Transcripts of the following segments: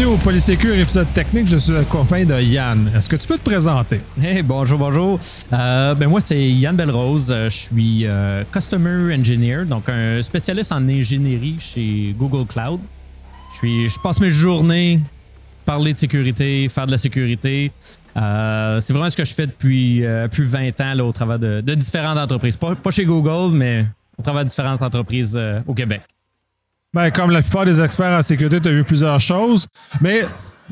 Bienvenue au Polysécure épisode technique. Je suis accompagné de Yann. Est-ce que tu peux te présenter? Hey, bonjour, bonjour. Euh, ben moi, c'est Yann Belrose. Euh, Je suis euh, Customer Engineer, donc un spécialiste en ingénierie chez Google Cloud. Je, suis, je passe mes journées parler de sécurité, faire de la sécurité. C'est vraiment ce que je fais depuis plus 20 ans là, au travers de, différentes entreprises. Pas, pas chez Google, mais au travers de différentes entreprises au Québec. Ben, comme la plupart des experts en sécurité, tu as vu plusieurs choses. Mais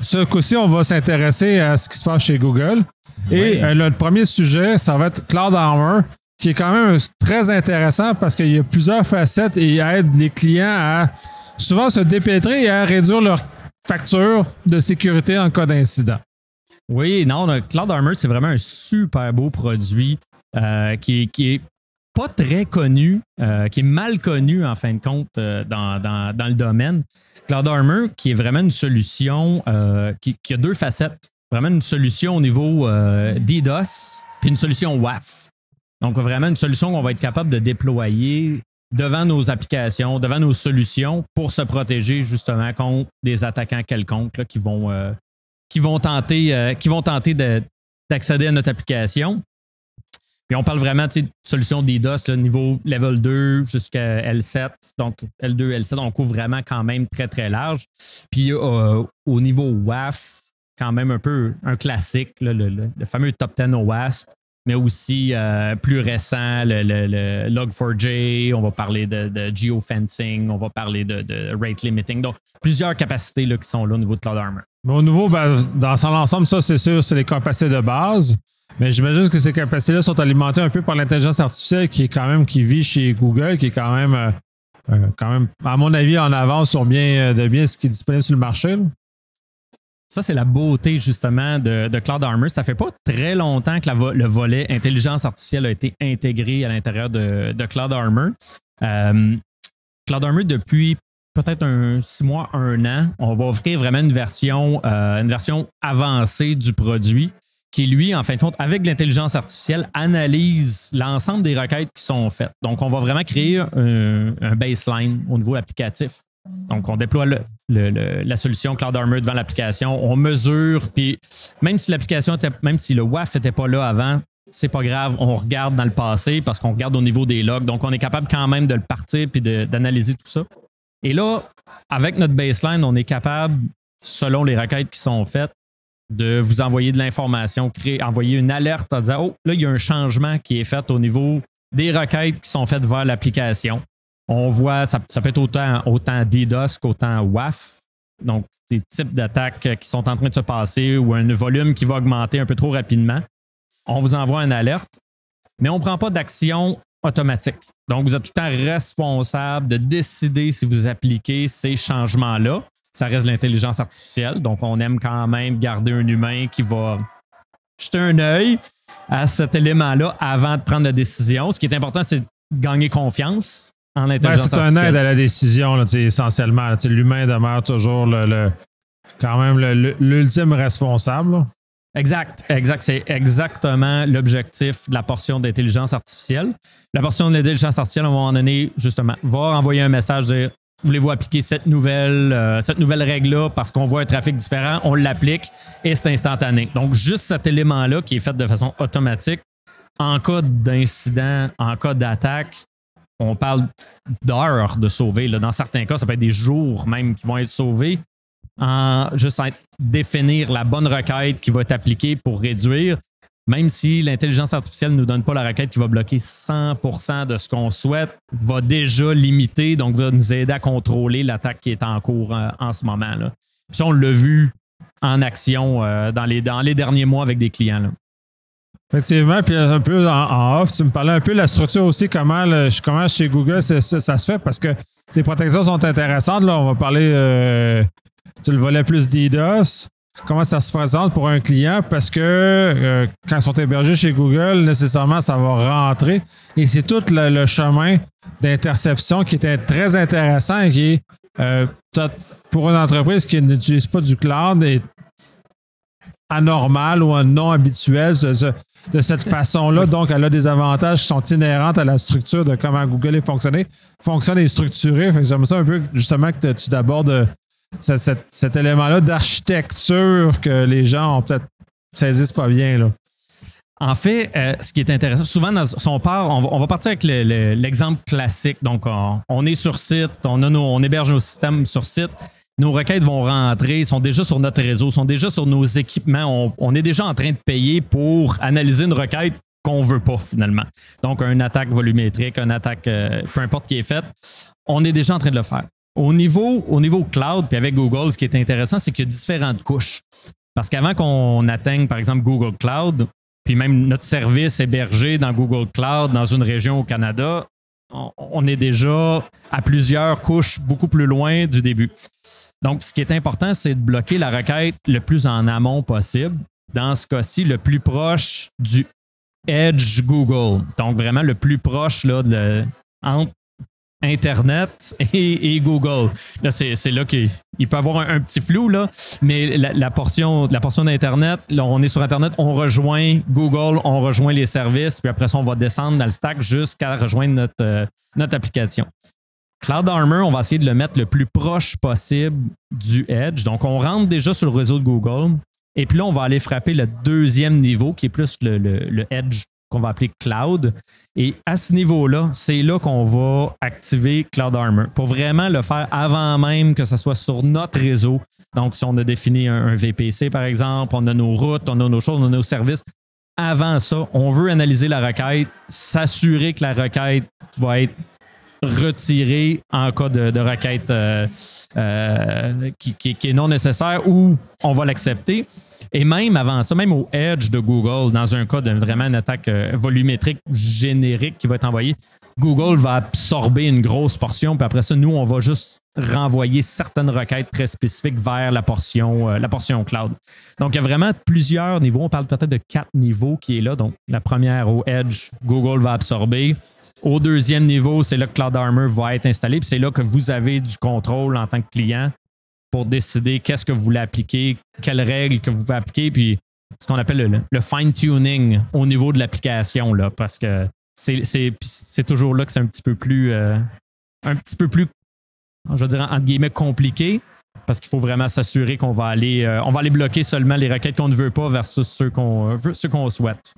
ce coup-ci, on va s'intéresser à ce qui se passe chez Google. Et euh, le premier sujet, ça va être Cloud Armor, qui est quand même très intéressant parce qu'il y a plusieurs facettes et il aide les clients à souvent se dépêtrer et à réduire leur facture de sécurité en cas d'incident. Oui, non, Cloud Armor, c'est vraiment un super beau produit euh, qui, est- qui est pas très connu, euh, qui est mal connu en fin de compte euh, dans, dans- le domaine. Cloud Armor, qui est vraiment une solution euh, qui, qui a deux facettes. Vraiment une solution au niveau DDoS, puis une solution WAF. Donc, vraiment une solution qu'on va être capable de déployer devant nos applications, devant nos solutions pour se protéger justement contre des attaquants quelconques là, qui vont qui vont tenter, qui vont tenter de- d'accéder à notre application. Puis on parle vraiment de solution DDoS, là, niveau level 2 jusqu'à L7. Donc L2, L7, on couvre vraiment quand même très, très large. Puis euh, au niveau WAF, quand même un peu un classique, le, fameux top 10 au WASP, mais aussi euh, plus récent, le, le- le Log4j, on va parler de, geofencing, on va parler de, rate limiting. Donc plusieurs capacités là, qui sont là au niveau de Cloud Armor. Au nouveau, ben, dans son ensemble, ça, c'est sûr, c'est les capacités de base. Mais j'imagine que ces capacités-là sont alimentées un peu par l'intelligence artificielle qui est quand même, qui vit chez Google, qui est quand même, euh, euh, quand même, à mon avis, en avance sur bien, euh, de bien ce qui est disponible sur le marché. Ça, c'est la beauté justement de, Cloud Armor. Ça fait pas très longtemps que le volet intelligence artificielle a été intégré à l'intérieur de, Cloud Armor. Cloud Armor, depuis peut-être un six mois, un an, on va offrir vraiment une version, une version avancée du produit qui, lui, en fin de compte, avec l'intelligence artificielle, analyse l'ensemble des requêtes qui sont faites. Donc, on va vraiment créer un, baseline au niveau applicatif. Donc, on déploie le- la solution Cloud Armor devant l'application, on mesure, puis même si l'application était, même si le WAF n'était pas là avant, c'est pas grave, on regarde dans le passé parce qu'on regarde au niveau des logs. Donc, on est capable quand même de le partir puis d'analyser tout ça. Et là, avec notre baseline, on est capable, selon les requêtes qui sont faites, de vous envoyer de l'information, créer, envoyer une alerte en disant Oh, là, il y a un changement qui est fait au niveau des requêtes qui sont faites vers l'application. On voit, ça, peut être autant, autant DDoS qu'autant WAF. Donc, des types d'attaques qui sont en train de se passer ou un volume qui va augmenter un peu trop rapidement. On vous envoie une alerte, mais on ne prend pas d'action automatique. Donc, vous êtes tout le temps responsable de décider si vous appliquez ces changements-là. Ça reste l'intelligence artificielle. Donc, on aime quand même garder un humain qui va jeter un œil à cet élément-là avant de prendre la décision. Ce qui est important, c'est de gagner confiance en Ben, l'intelligence c'est un aide à la décision, là, essentiellement. L'humain demeure toujours le, le- quand même l'ultime responsable. là. Exact, exact. C'est exactement l'objectif de la portion d'intelligence artificielle. La portion de l'intelligence artificielle, à un moment donné, justement, va envoyer un message dire voulez-vous appliquer cette nouvelle, euh, nouvelle règle-là parce qu'on voit un trafic différent, on l'applique et c'est instantané. Donc, juste cet élément-là qui est fait de façon automatique, en cas d'incident, en cas d'attaque, on parle d'heures de sauver. Dans certains cas, ça peut être des jours même qui vont être sauvés en juste définir la bonne requête qui va être appliquée pour réduire, même si l'intelligence artificielle ne nous donne pas la requête qui va bloquer 100% de ce qu'on souhaite, va déjà limiter, donc va nous aider à contrôler l'attaque qui est en cours euh, en ce moment. Là. Puis on l'a vu en action euh, dans, les, derniers mois avec des clients. Effectivement, puis un peu en, off, tu me parlais un peu de la structure aussi, comment, chez Google ça, se fait, parce que ces protections sont intéressantes. Là, on va parler euh, tu le volet plus DDoS. Comment ça se présente pour un client? Parce que euh, quand ils sont hébergés chez Google, nécessairement, ça va rentrer. Et c'est tout le, le chemin d'interception qui était très intéressant et qui est euh, pour une entreprise qui n'utilise pas du cloud est anormal ou non habituel de, ce- de cette façon-là. Donc, elle a des avantages qui sont inhérents à la structure de comment Google est fonctionné, fonctionne et structuré. Fait que j'aime ça un peu justement que tu abordes cet, élément-là d'architecture que les gens ont peut-être saisissent pas bien. En fait, euh, ce qui est intéressant, souvent, son part, on va, partir avec l'exemple classique. Donc, on, est sur site, on, on héberge nos systèmes sur site. Nos requêtes vont rentrer, sont déjà sur notre réseau, sont déjà sur nos équipements. On, est déjà en train de payer pour analyser une requête qu'on veut pas finalement. Donc, une attaque volumétrique, une attaque, euh, peu importe qui est faite, on est déjà en train de le faire. Au niveau, au niveau cloud, puis avec Google, ce qui est intéressant, c'est qu'il y a différentes couches. Parce qu'avant qu'on atteigne, par exemple, Google Cloud, puis même notre service hébergé dans Google Cloud dans une région au Canada, on est déjà à plusieurs couches beaucoup plus loin du début. Donc, ce qui est important, c'est de bloquer la requête le plus en amont possible. Dans ce cas-ci, le plus proche du Edge Google. Donc, vraiment le plus proche là, de, entre Internet et, Google. Là, c'est là qu'il peut avoir un, petit flou, mais la, portion, la portion d'Internet, on est sur Internet, on rejoint Google, on rejoint les services, puis après ça, on va descendre dans le stack jusqu'à rejoindre notre, euh, notre application. Cloud Armor, on va essayer de le mettre le plus proche possible du Edge. Donc, on rentre déjà sur le réseau de Google. Et puis là, on va aller frapper le deuxième niveau, qui est plus le, le Edge qu'on va appeler Cloud. Et à ce niveau-là, c'est là, qu'on va activer Cloud Armor pour vraiment le faire avant même que ce soit sur notre réseau. Donc, si on a défini un, VPC, par exemple, on a nos routes, on a nos choses, on a nos services. Avant ça, on veut analyser la requête, s'assurer que la requête va être retirée en cas de, requête euh, euh, qui, qui, est non nécessaire ou on va l'accepter. Et même avant ça, même au Edge de Google, dans un cas de vraiment une attaque euh, volumétrique générique qui va être envoyée, Google va absorber une grosse portion, puis après ça, nous, on va juste renvoyer certaines requêtes très spécifiques vers la portion, euh, la portion cloud. Donc, il y a vraiment plusieurs niveaux. On parle peut-être de quatre niveaux qui est là. Donc, la première au Edge, Google va absorber. Au deuxième niveau, c'est là que Cloud Armor va être installé, puis c'est là que vous avez du contrôle en tant que client pour décider qu'est-ce que vous voulez appliquer, quelles règles que vous pouvez appliquer, puis ce qu'on appelle le, fine-tuning au niveau de l'application, là, parce que c'est toujours là que c'est un petit peu plus euh, un petit peu plus, je veux dire, entre guillemets, compliqué. Parce qu'il faut vraiment s'assurer qu'on va aller euh, va aller bloquer seulement les requêtes qu'on ne veut pas versus ceux qu'on ceux qu'on souhaite.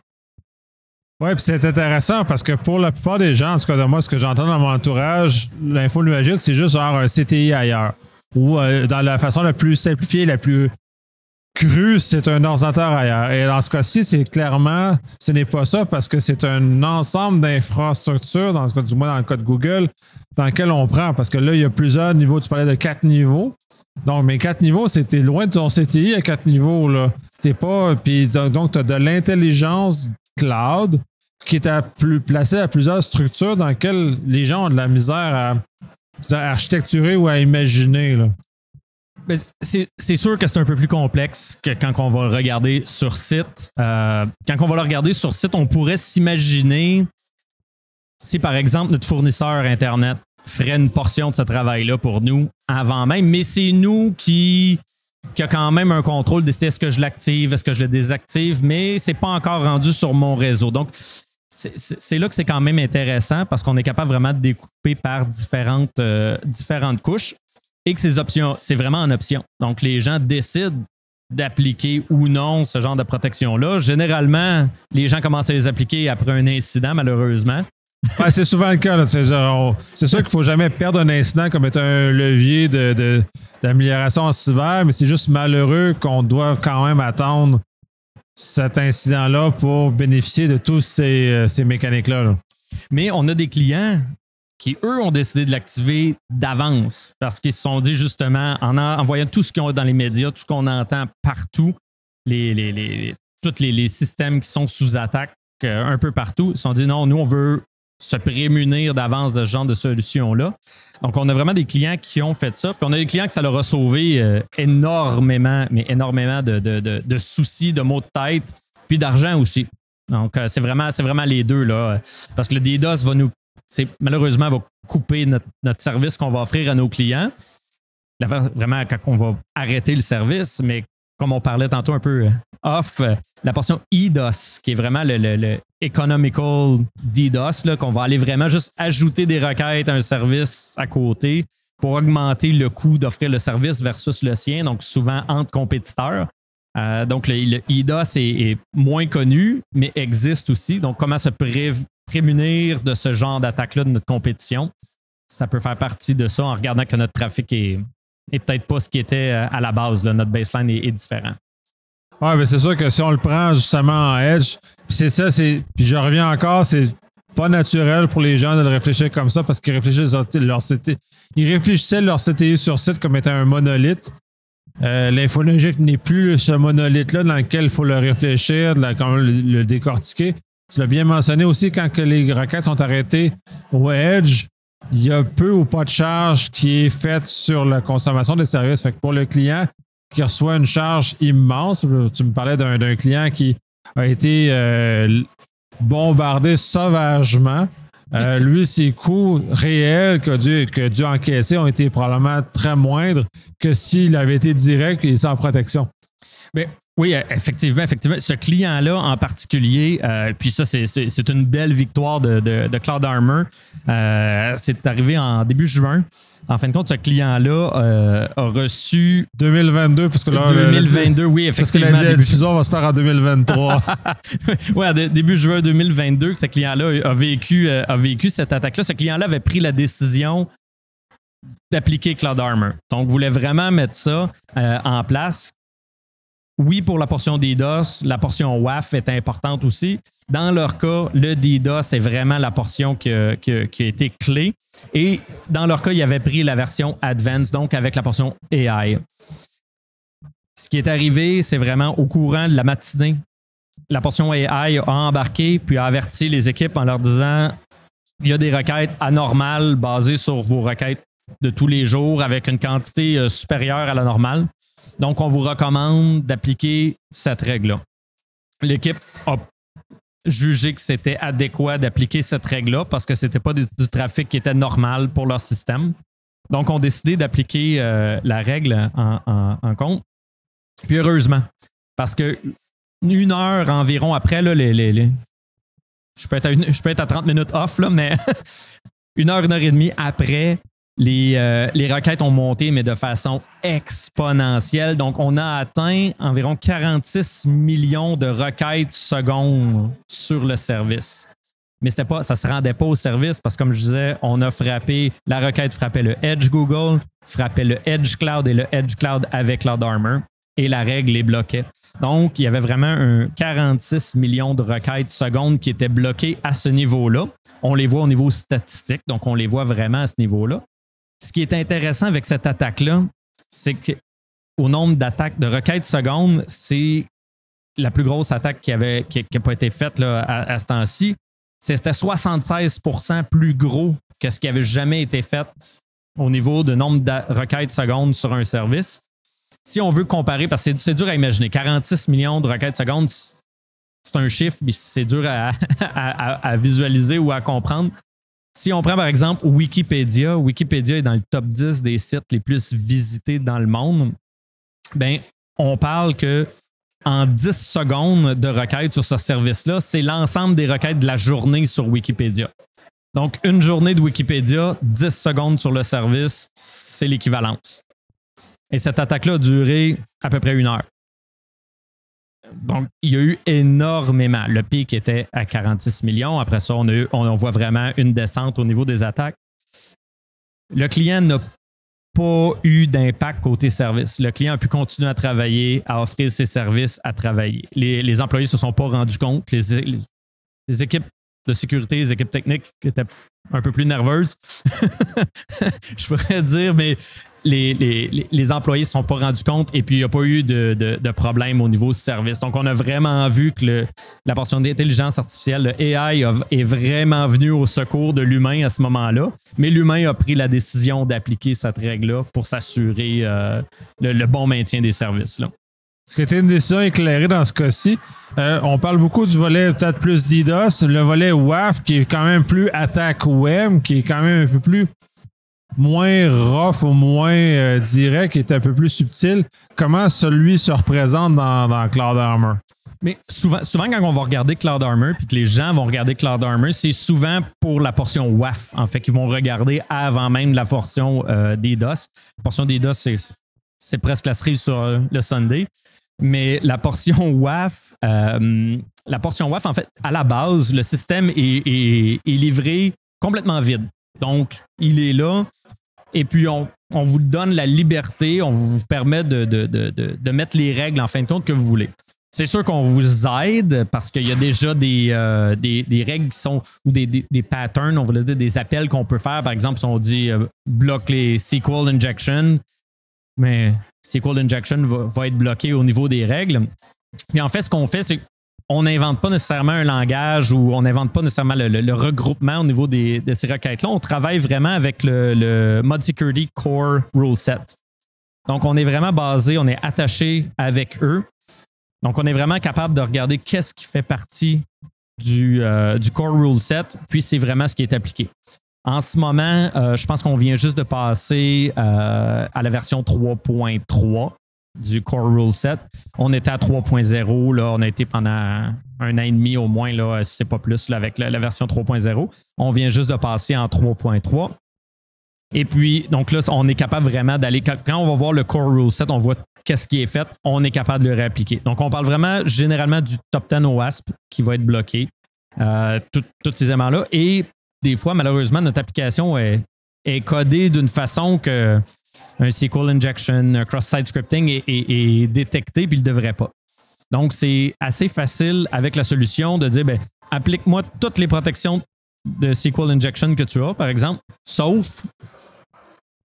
Oui, puis c'est intéressant parce que pour la plupart des gens, en tout cas de moi, ce que j'entends dans mon entourage, l'info nuagique, c'est juste avoir un CTI ailleurs ou euh, dans la façon la plus simplifiée, la plus crue, c'est un ordinateur ailleurs. Et dans ce cas-ci, c'est clairement, ce n'est pas ça parce que c'est un ensemble d'infrastructures, dans le cas du moins dans le cas de Google, dans lequel on prend. Parce que là, il y a plusieurs niveaux. Tu parlais de quatre niveaux. Donc, mes quatre niveaux, c'était loin de ton CTI à quatre niveaux. Là. T'es pas. Puis donc, tu as de l'intelligence cloud qui est à plus, placée à plusieurs structures dans lesquelles les gens ont de la misère à à architecturer ou à imaginer. Là? C'est sûr que c'est un peu plus complexe que quand on va le regarder sur site. Euh, quand on va le regarder sur site, on pourrait s'imaginer si, par exemple, notre fournisseur Internet ferait une portion de ce travail-là pour nous avant même, mais c'est nous qui, qui a quand même un contrôle décider est-ce que je l'active, est-ce que je le désactive, mais c'est pas encore rendu sur mon réseau. Donc, c'est là que c'est quand même intéressant parce qu'on est capable vraiment de découper par différentes, euh, différentes couches et que ces options, c'est vraiment en option. Donc, les gens décident d'appliquer ou non ce genre de protection-là. Généralement, les gens commencent à les appliquer après un incident, malheureusement. c'est souvent le cas. C'est sûr qu'il ne faut jamais perdre un incident comme étant un levier d'amélioration de, en cyber, mais c'est juste malheureux qu'on doit quand même attendre cet incident-là pour bénéficier de tous ces, euh, mécaniques-là. Mais on a des clients qui, eux, ont décidé de l'activer d'avance parce qu'ils se sont dit justement, en, voyant tout ce qu'ils ont dans les médias, tout ce qu'on entend partout, les, les, tous les, systèmes qui sont sous attaque euh, un peu partout, ils se sont dit non, nous, on veut se prémunir d'avance de ce genre de solution-là. Donc, on a vraiment des clients qui ont fait ça. Puis on a des clients que ça leur a sauvé euh, énormément, mais énormément de, soucis, de maux de tête, puis d'argent aussi. Donc, euh, c'est vraiment, vraiment les deux, là. Parce que le DDoS va nous. Malheureusement, va couper notre, service qu'on va offrir à nos clients. Vraiment, quand on va arrêter le service, mais comme on parlait tantôt un peu euh, off, la portion EDOS, qui est vraiment le, economical DDoS, qu'on va aller vraiment juste ajouter des requêtes à un service à côté pour augmenter le coût d'offrir le service versus le sien, donc souvent entre compétiteurs. Euh, donc, le, IDOS est, moins connu, mais existe aussi. Donc, comment se prémunir de ce genre d'attaque-là de notre compétition? Ça peut faire partie de ça en regardant que notre trafic est, peut-être pas ce qui était euh, à la base. Notre baseline est, différent. Oui, mais c'est sûr que si on le prend justement en edge, c'est ça, c'est. Puis je reviens encore, c'est pas naturel pour les gens de le réfléchir comme ça parce qu'ils réfléchissent leur Ils réfléchissaient leur CTI sur site comme étant un monolithe. Euh, L'infologique n'est plus ce monolithe-là dans lequel il faut le réfléchir, comment le, décortiquer. Tu l'as bien mentionné aussi, quand que les requêtes sont arrêtées au Edge, il y a peu ou pas de charge qui est faite sur la consommation des services. Fait que pour le client qui reçoit une charge immense, tu me parlais d'un client qui a été euh, bombardé sauvagement. Euh, lui, ses coûts réels que dû, que dû encaisser ont été probablement très moindres que s'il avait été direct et sans protection. Mais oui, effectivement, effectivement. Ce client-là en particulier, euh, puis ça, c'est une belle victoire de, de, Cloud Armor. Euh, c'est arrivé en début juin. En fin de compte, ce client-là euh, a reçu. 2022, parce que là. 2022, oui, effectivement. Parce que la, diffusion va se faire en 2023. oui, début juin 2022, ce client-là a vécu, a vécu cette attaque-là. Ce client-là avait pris la décision d'appliquer Cloud Armor. Donc, voulait vraiment mettre ça en place oui, pour la portion DDoS, la portion WAF est importante aussi. Dans leur cas, le DDoS est vraiment la portion qui a, été clé. Et dans leur cas, ils avaient pris la version Advanced, donc avec la portion AI. Ce qui est arrivé, c'est vraiment au courant de la matinée. La portion AI a embarqué puis a averti les équipes en leur disant il y a des requêtes anormales basées sur vos requêtes de tous les jours avec une quantité euh, supérieure à la normale. Donc, on vous recommande d'appliquer cette règle-là. L'équipe a jugé que c'était adéquat d'appliquer cette règle-là parce que ce n'était pas du trafic qui était normal pour leur système. Donc, on a décidé d'appliquer euh, la règle en, compte. Puis heureusement, parce que une heure environ après, là, les, je, peux être à à 30 minutes off, mais une heure, une heure et demie après, euh, les, requêtes ont monté, mais de façon exponentielle. Donc, on a atteint environ 46 millions de requêtes secondes sur le service. Mais pas, ça ne se rendait pas au service parce que, comme je disais, on a frappé, la requête frappait le Edge Google, frappait le Edge Cloud et le Edge Cloud avec Cloud Armor et la règle les bloquait. Donc, il y avait vraiment un 46 millions de requêtes secondes qui étaient bloquées à ce niveau-là. On les voit au niveau statistique, donc on les voit vraiment à ce niveau-là. Ce qui est intéressant avec cette attaque-là, c'est qu'au nombre d'attaques de requêtes secondes, c'est la plus grosse attaque qui n'a qui, pas été faite à, ce temps-ci. C'était 76% plus gros que ce qui avait jamais été fait au niveau de nombre de requêtes secondes sur un service. Si on veut comparer, parce que c'est dur à imaginer, 46 millions de requêtes secondes, c'est un chiffre, mais c'est dur à, visualiser ou à comprendre. Si on prend par exemple Wikipédia, Wikipédia est dans le top 10 des sites les plus visités dans le monde. Ben, on parle que en 10 secondes de requête sur ce service-là, c'est l'ensemble des requêtes de la journée sur Wikipédia. Donc, une journée de Wikipédia, 10 secondes sur le service, c'est l'équivalence. Et cette attaque-là a duré à peu près une heure. Donc, il y a eu énormément. Le pic était à 46 millions. Après ça, on, voit vraiment une descente au niveau des attaques. Le client n'a pas eu d'impact côté service. Le client a pu continuer à travailler, à offrir ses services, à travailler. Les, employés ne se sont pas rendus compte. Les, équipes de sécurité, les équipes techniques étaient un peu plus nerveuses, je pourrais dire, mais les, employés ne se sont pas rendus compte et puis il n'y a pas eu de, de, problème au niveau service. Donc, on a vraiment vu que la portion d'intelligence artificielle, le AI, est vraiment venu au secours de l'humain à ce moment-là. Mais l'humain a pris la décision d'appliquer cette règle-là pour s'assurer euh, le, bon maintien des services. Là. Est-ce que tu une décision éclairée dans ce cas-ci? Euh, on parle beaucoup du volet peut-être plus DDoS, le volet WAF qui est quand même plus attaque web, qui est quand même un peu plus moins rough ou moins euh, direct, qui est un peu plus subtil. Comment celui se représente dans, Cloud Armor? Mais souvent, souvent, quand on va regarder Cloud Armor, puis que les gens vont regarder Cloud Armor, c'est souvent pour la portion WAF, en fait, qu'ils vont regarder avant même la portion euh, des DOS. La portion des DOS, c'est presque la cerise sur le Sunday. Mais la portion WAF, euh, la portion WAF, en fait, à la base, le système est, livré complètement vide. Donc, il est là. Et puis, on, vous donne la liberté, on vous permet de, de, mettre les règles en fin de compte que vous voulez. C'est sûr qu'on vous aide parce qu'il y a déjà des, euh, des, règles qui sont ou des, des, patterns, on va dire des appels qu'on peut faire. Par exemple, si on dit euh, bloque les SQL injection, mais SQL injection va, être bloqué au niveau des règles. Puis en fait, ce qu'on fait, c'est qu'on n'invente pas nécessairement un langage ou on n'invente pas nécessairement le, regroupement au niveau des, de ces requêtes-là. On travaille vraiment avec le, le Mod Security Core Rule Set. Donc, on est vraiment basé, on est attaché avec eux. Donc, on est vraiment capable de regarder qu'est-ce qui fait partie du, euh, du core rule set, puis c'est vraiment ce qui est appliqué. En ce moment, euh, je pense qu'on vient juste de passer euh, à la version 3.3 du Core Rule Set. On était à 3.0, là, on a été pendant un an et demi au moins, là, si c'est pas plus, avec la, version 3.0. On vient juste de passer en 3.3. Et puis, donc là, on est capable vraiment d'aller. Quand on va voir le Core Rule Set, on voit qu'est-ce qui est fait, on est capable de le réappliquer. Donc, on parle vraiment généralement du top 10 OWASP qui va être bloqué, euh, tous ces éléments-là. Et des fois, malheureusement, notre application est, codée d'une façon que un SQL injection, un cross-site scripting est, détecté puis il ne devrait pas. Donc, c'est assez facile avec la solution de dire, ben, applique-moi toutes les protections de SQL injection que tu as, par exemple, sauf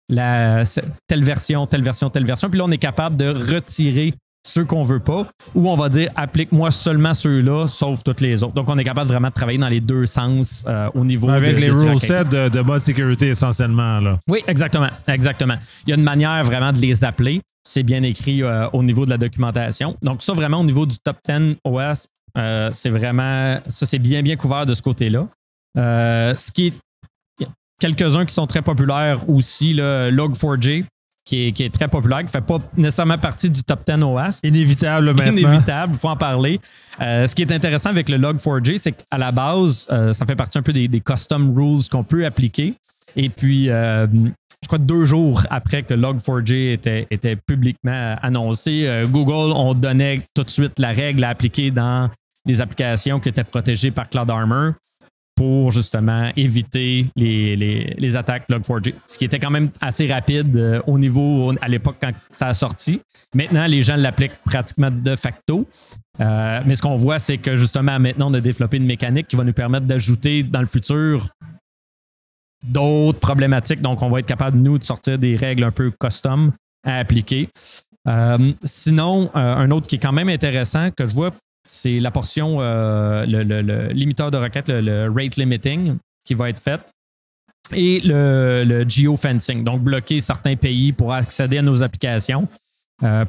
la, telle version, telle version, telle version. Puis là, on est capable de retirer ceux qu'on veut pas, ou on va dire applique-moi seulement ceux-là, sauf toutes les autres. Donc, on est capable vraiment de travailler dans les deux sens euh, au niveau Avec les rule sets de, de mode sécurité essentiellement. Là. Oui, exactement. Exactement. Il y a une manière vraiment de les appeler. C'est bien écrit euh, au niveau de la documentation. Donc, ça, vraiment, au niveau du top 10 OS, euh, c'est vraiment. Ça, c'est bien, bien couvert de ce côté-là. ce qui est quelques-uns qui sont très populaires aussi, le Log4j, qui est, très populaire, qui ne fait pas nécessairement partie du top 10 OAS. Inévitable maintenant. Inévitable, il faut en parler. Euh, ce qui est intéressant avec le Log4j, c'est qu'à la base, euh, ça fait partie un peu des, custom rules qu'on peut appliquer. Et puis, euh, je crois deux jours après que Log4j était, était publiquement annoncé, Google, on donnait tout de suite la règle à appliquer dans les applications qui étaient protégées par Cloud Armor pour justement éviter les, les, attaques Log4j. Ce qui était quand même assez rapide euh, au niveau, à l'époque quand ça a sorti. Maintenant, les gens l'appliquent pratiquement de facto. Euh, mais ce qu'on voit, c'est que justement, maintenant, on a développé une mécanique qui va nous permettre d'ajouter dans le futur d'autres problématiques. Donc, on va être capable, nous, de sortir des règles un peu custom à appliquer. Euh, sinon, un autre qui est quand même intéressant que je vois c'est la portion, euh, le, limiteur de requête, le, rate limiting qui va être fait. Et le, geofencing, donc bloquer certains pays pour accéder à nos applications. Euh,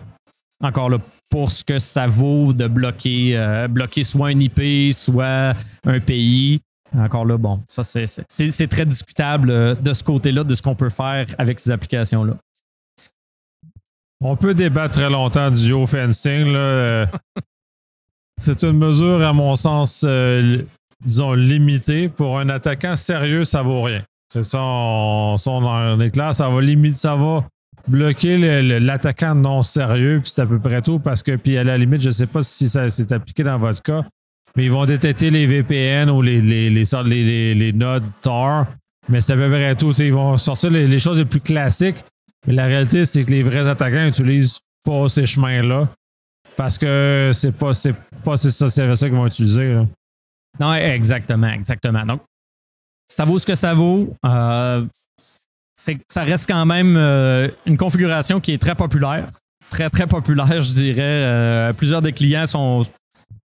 encore là, pour ce que ça vaut de bloquer, euh, bloquer soit un IP, soit un pays. Encore là, bon, ça c'est très discutable de ce côté-là, de ce qu'on peut faire avec ces applications-là. On peut débattre très longtemps du geofencing. Là. C'est une mesure, à mon sens, euh, disons, limitée. Pour un attaquant sérieux, ça vaut rien. C'est ça, on, clair, ça va limiter, ça va bloquer l'attaquant non sérieux, puis c'est à peu près tout, parce que, puis à la limite, je ne sais pas si ça s'est appliqué dans votre cas, mais ils vont détecter les VPN ou les, les, les, les, nodes TAR, mais c'est à peu près tout. Ils vont sortir les, choses les plus classiques, mais la réalité, c'est que les vrais attaquants n'utilisent pas ces chemins-là. Parce que c'est pas, c'est pas c'est ça, c'est ça qu'ils vont utiliser. Non, exactement, exactement. Donc, ça vaut ce que ça vaut. Euh, ça reste quand même euh, une configuration qui est très populaire. Très, très populaire, je dirais. Euh, plusieurs des clients sont,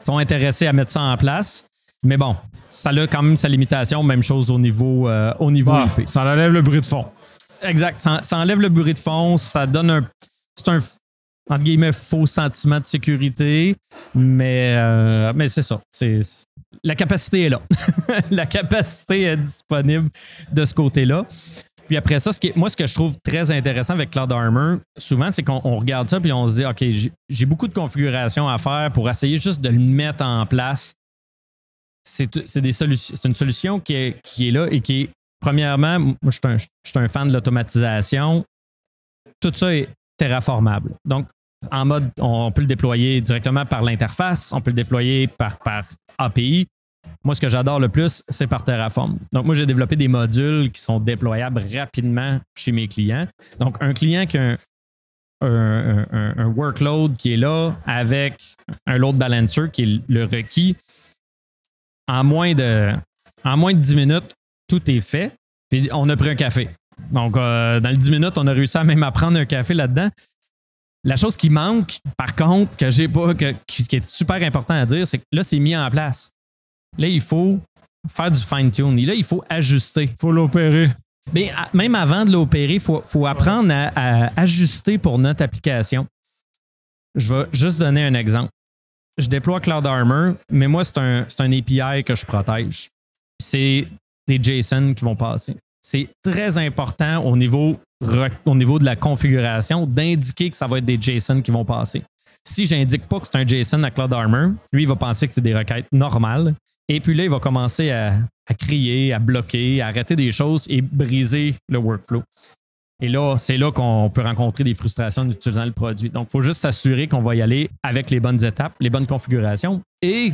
sont intéressés à mettre ça en place. Mais bon, ça a quand même sa limitation. Même chose au niveau, au niveau ah, Ça enlève le bruit de fond. Exact. Ça, ça, enlève le bruit de fond. Ça donne un. C'est un entre guillemets, faux sentiment de sécurité. Mais, euh, mais c'est ça. la capacité est là. la capacité est disponible de ce côté-là. Puis après ça, ce qui moi, ce que je trouve très intéressant avec Cloud Armor, souvent, c'est qu'on on regarde ça puis on se dit, OK, j'ai- beaucoup de configurations à faire pour essayer juste de le mettre en place. C'est c'est des c'est une solution qui est, qui est là et qui est, premièrement, moi, je suis je suis un fan de l'automatisation. Tout ça est terraformable. Donc, en mode, on peut le déployer directement par l'interface, on peut le déployer par, par API. Moi, ce que j'adore le plus, c'est par Terraform. Donc, moi, j'ai développé des modules qui sont déployables rapidement chez mes clients. Donc, un client qui a un, workload qui est là avec un load balancer qui est le requis, en moins de, en moins de 10 minutes, tout est fait. Puis, on a pris un café. Donc, euh, dans les 10 minutes, on a réussi à même à prendre un café là-dedans. La chose qui manque, par contre, que j'ai pas, que, qui qui est super important à dire, c'est que là, c'est mis en place. Là, il faut faire du fine-tune. Et là, il faut ajuster. faut l'opérer. Mais à- même avant de l'opérer, il faut, faut apprendre à, à ajuster pour notre application. Je vais juste donner un exemple. Je déploie Cloud Armor, mais moi, c'est un, un API que je protège. C'est des JSON qui vont passer. C'est très important au niveau, au niveau de la configuration d'indiquer que ça va être des JSON qui vont passer. Si j'indique pas que c'est un JSON à Cloud Armor, lui, il va penser que c'est des requêtes normales. Et puis là, il va commencer à, à crier, à bloquer, à arrêter des choses et briser le workflow. Et là, c'est là qu'on peut rencontrer des frustrations en utilisant le produit. Donc, il faut juste s'assurer qu'on va y aller avec les bonnes étapes, les bonnes configurations et,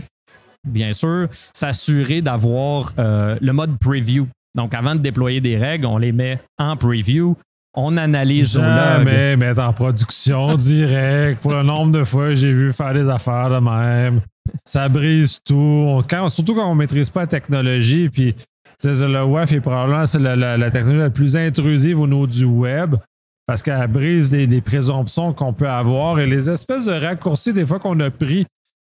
bien sûr, s'assurer d'avoir euh, le mode preview. Donc, avant de déployer des règles, on les met en preview, on analyse. Jamais mettre en production direct. Pour le nombre de fois que j'ai vu faire des affaires de même. Ça brise tout. Quand- surtout quand on ne maîtrise pas la technologie. Puis, le WAF est probablement c'est la, la- la technologie la plus intrusive au niveau du web parce qu'elle brise des, des présomptions qu'on peut avoir et les espèces de raccourcis, des fois, qu'on a pris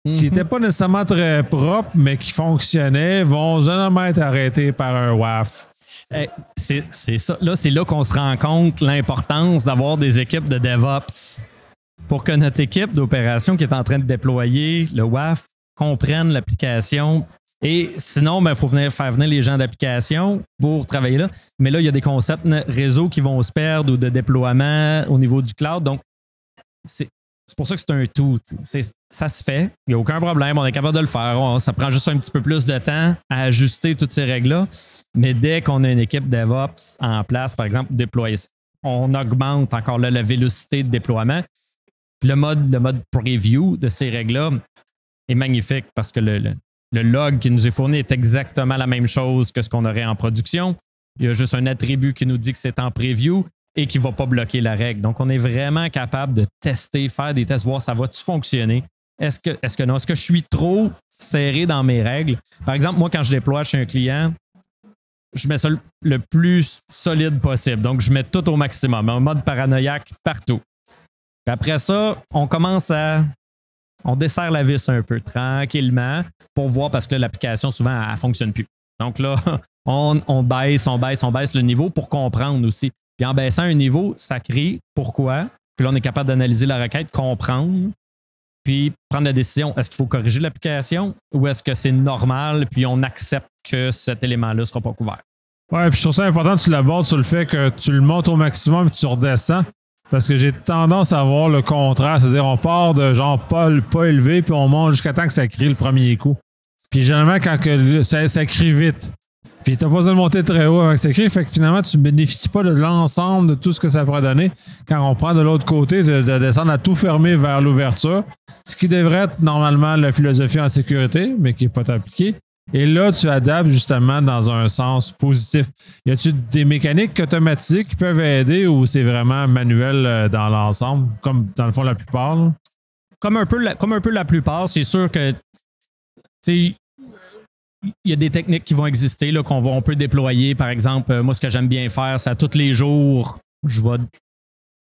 qui Mhm. n'étaient pas nécessairement très propres, mais qui fonctionnaient, vont jamais être arrêtés par un WAF. Eh, C'est ça. Là, c'est là qu'on se rend compte l'importance d'avoir des équipes de DevOps pour que notre équipe d'opération qui est en train de déployer le WAF comprenne l'application. Et sinon, il ben, faut venir faire venir les gens d'application pour travailler là. Mais là, il y a des concepts réseau qui vont se perdre ou de déploiement au niveau du cloud. Donc, c'est pour ça que c'est un tout. Ça se fait. Il n'y a aucun problème. On est capable de le faire. Ça prend juste un petit peu plus de temps à ajuster toutes ces règles-là. Mais dès qu'on a une équipe DevOps en place, par exemple, déployer, on augmente encore la vélocité de déploiement. Le mode, le mode preview de ces règles-là est magnifique parce que le- le log qui nous est fourni est exactement la même chose que ce qu'on aurait en production. Il y a juste un attribut qui nous dit que c'est en preview et qui ne va pas bloquer la règle. Donc, on est vraiment capable de tester, faire des tests, voir ça va-tu fonctionner. Est-ce que, est-ce que non? Est-ce que je suis trop serré dans mes règles? Par exemple, moi, quand je déploie chez un client, je mets ça le- plus solide possible. Donc, je mets tout au maximum, en mode paranoïaque partout. Puis après ça, on commence à. On desserre la vis un peu tranquillement pour voir parce que l'application, souvent, elle ne fonctionne plus. Donc là, on baisse, on baisse, on baisse le niveau pour comprendre aussi. Puis en baissant un niveau, ça crée pourquoi. Puis là, on est capable d'analyser la requête, comprendre, puis prendre la décision. Est-ce qu'il faut corriger l'application ou est-ce que c'est normal, puis on accepte que cet élément-là ne sera pas couvert? Ouais, puis je trouve ça important que tu l'abordes sur le fait que tu le montes au maximum et tu redescends. Parce que j'ai tendance à voir le contraire. C'est-à-dire, on part de genre pas, pas élevé, puis on monte jusqu'à temps que ça crie le premier coup. Puis généralement, quand que ça, ça crie vite. Puis t'as pas besoin de monter très haut avec ça crie. Fait que finalement, tu ne bénéficies pas de l'ensemble de tout ce que ça pourrait donner. Quand on prend de l'autre côté, c'est de descendre à tout fermer vers l'ouverture. Ce qui devrait être normalement la philosophie en sécurité, mais qui n'est pas appliquée. Et là, tu adaptes justement dans un sens positif. Y a-tu des mécaniques automatisées qui peuvent aider ou c'est vraiment manuel euh, dans l'ensemble, comme dans le fond la plupart? comme un peu la, comme un peu la plupart, c'est sûr que il y a des techniques qui vont exister là, qu'on va, on peut déployer. Par exemple, euh, moi, ce que j'aime bien faire, c'est à tous les jours, je vais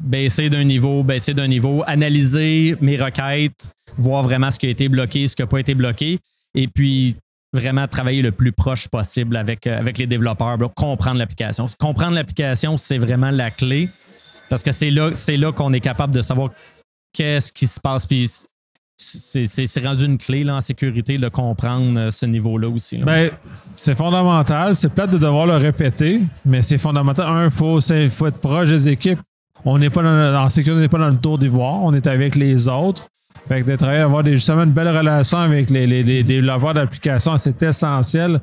baisser d'un niveau, baisser d'un niveau, analyser mes requêtes, voir vraiment ce qui a été bloqué, ce qui n'a pas été bloqué, et puis vraiment travailler le plus proche possible avec, euh, les développeurs, comprendre l'application. Comprendre l'application, c'est vraiment la clé parce que c'est là, c'est là qu'on est capable de savoir qu'est-ce qui se passe. Puis c'est rendu une clé là, en sécurité de comprendre euh, ce niveau-là aussi. là. Ben, c'est fondamental. C'est peut-être de devoir le répéter, mais c'est fondamental. Un, il faut, faut être proche des équipes. On n'est pas dans, en sécurité, on n'est pas dans le tour d'ivoire. On est avec les autres. Fait que de travailler, avoir justement une belle relation avec les, les- les développeurs d'applications, c'est essentiel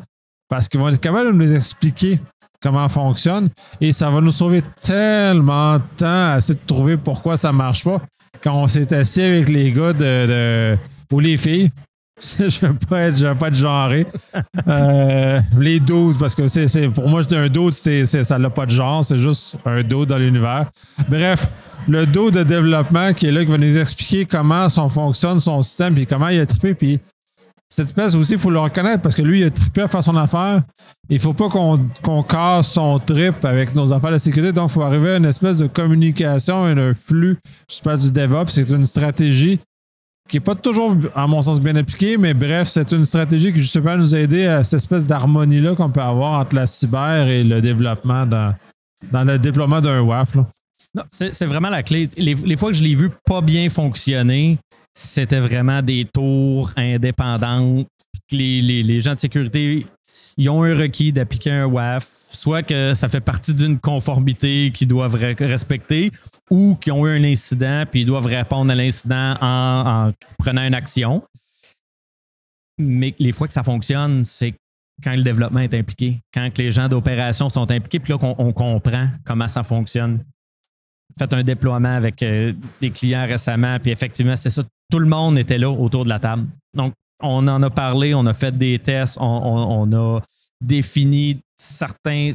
parce qu'ils vont être capables de nous expliquer comment fonctionne et ça va nous sauver tellement de temps à essayer de trouver pourquoi ça marche pas quand on s'est assis avec les gars de, de- ou les filles. Je veux pas être, je veux pas être genré. Euh, les dudes, parce que c'est, c'est- pour moi, un dude, c'est, c'est- ça n'a pas de genre, c'est juste un dude dans l'univers. Bref, le dude de développement qui est là, qui va nous expliquer comment son fonctionne, son système, puis comment il a trippé, puis cette espèce aussi, il faut le reconnaître parce que lui, il a trippé à faire son affaire. Il faut pas qu'on, casse son trip avec nos affaires de sécurité. Donc, il faut arriver à une espèce de communication et un flux. Je parle du DevOps, c'est une stratégie qui n'est pas toujours, à mon sens, bien appliquée, mais bref, c'est une stratégie qui, justement, nous a aidé à cette espèce d'harmonie-là qu'on peut avoir entre la cyber et le développement dans, dans le déploiement d'un WAF. Non, c'est vraiment la clé. Les, fois que je l'ai vu pas bien fonctionner, c'était vraiment des tours indépendantes. Les, gens de sécurité, ils ont un requis d'appliquer un WAF, soit que ça fait partie d'une conformité qu'ils doivent re- respecter, ou qu'ils ont eu un incident puis ils doivent répondre à l'incident en, en prenant une action. Mais les fois que ça fonctionne, c'est quand le développement est impliqué, quand les gens d'opération sont impliqués, puis là qu'on on comprend comment ça fonctionne fait un déploiement avec euh, des clients récemment, puis effectivement, c'est ça. Tout le monde était là autour de la table. Donc, on en a parlé, on a fait des tests, on, a défini certaines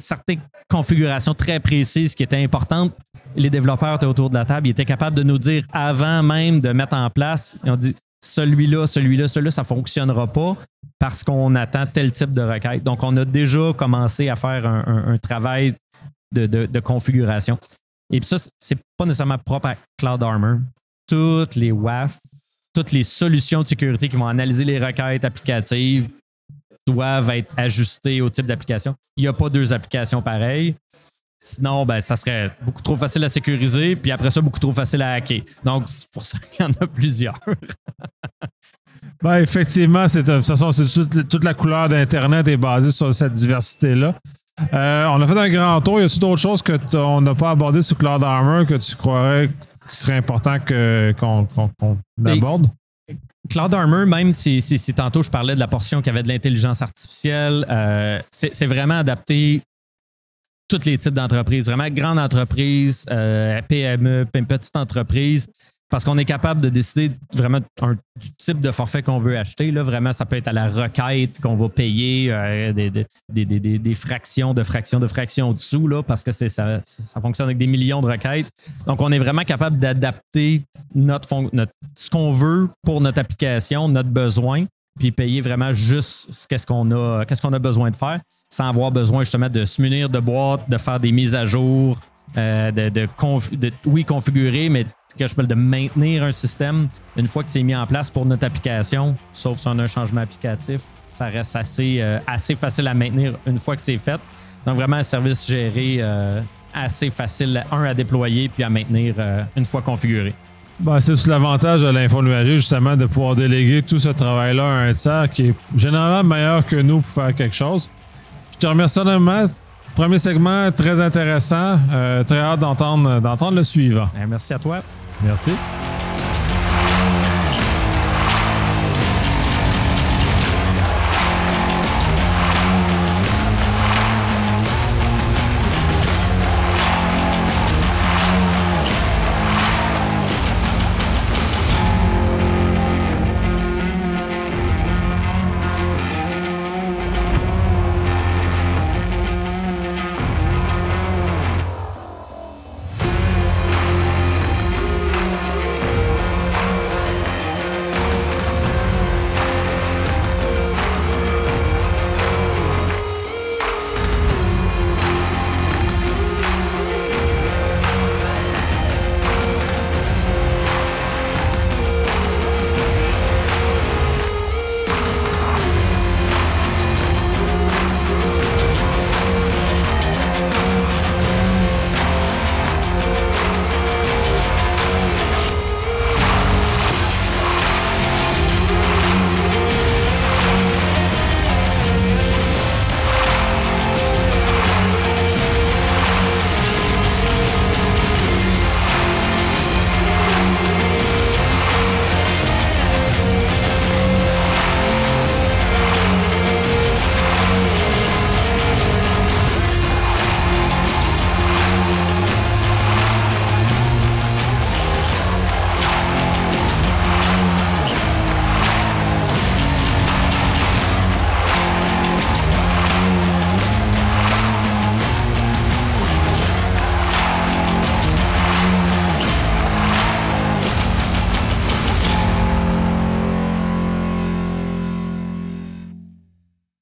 configurations très précises qui étaient importantes. Les développeurs étaient autour de la table, ils étaient capables de nous dire avant même de mettre en place, ils ont dit celui-là, celui-là, celui-là, ça ne fonctionnera pas parce qu'on attend tel type de requête. Donc, on a déjà commencé à faire un, travail de configuration. Et puis ça, c'est pas nécessairement propre à Cloud Armor. Toutes les WAF, toutes les solutions de sécurité qui vont analyser les requêtes applicatives doivent être ajustées au type d'application. Il n'y a pas deux applications pareilles. Sinon, ben, ça serait beaucoup trop facile à sécuriser, puis après ça, beaucoup trop facile à hacker. Donc, c'est pour ça qu'il y en a plusieurs. Ben, effectivement, c'est, toute la couleur d'Internet est basée sur cette diversité-là. Euh, on a fait un grand tour. Y a-t-il d'autres choses que t- on n'a pas abordées sur Cloud Armor que tu croirais qu'il serait important qu'on, qu'on- qu'on aborde? Cloud Armor, même si, si- si tantôt je parlais de la portion qui avait de l'intelligence artificielle, euh, c'est vraiment adapté tous les types d'entreprises, vraiment grande entreprise, euh, PME, p- petite entreprise, parce qu'on est capable de décider vraiment du type de forfait qu'on veut acheter. Là. Vraiment, ça peut être à la requête qu'on va payer euh, des, des- des- des- fractions de fractions de fractions dessous, là, parce que c'est- ça, ça fonctionne avec des millions de requêtes. Donc, on est vraiment capable d'adapter notre, notre- ce qu'on veut pour notre application, notre besoin, puis payer vraiment juste ce qu'est-ce qu'on a, qu'est-ce qu'on a besoin de faire, sans avoir besoin justement de se munir de boîtes, de faire des mises à jour, euh, de, oui, configurer, mais que je de maintenir un système une fois que c'est mis en place pour notre application, sauf si on a un changement applicatif, ça reste assez, euh, assez facile à maintenir une fois que c'est fait. Donc vraiment un service géré euh, assez facile, un à déployer puis à maintenir une fois configuré. Ben, c'est tout l'avantage de l'info nuagique, justement, de pouvoir déléguer tout ce travail-là à un tiers qui est généralement meilleur que nous pour faire quelque chose. Je te remercie énormément. Premier segment très intéressant. Euh, très hâte d'entendre, d'entendre le suivant. Euh, merci à toi. Merci.